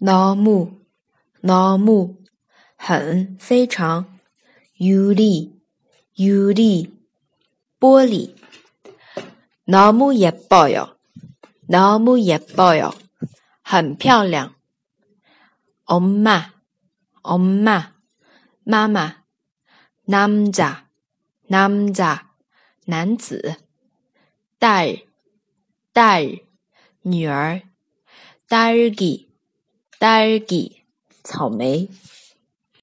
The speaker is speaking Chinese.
너무너무很非常유리유리玻璃너무예뻐요너무예뻐요很漂亮엄마엄마妈妈남자남자男子딸딸女儿딸기 딸기草莓。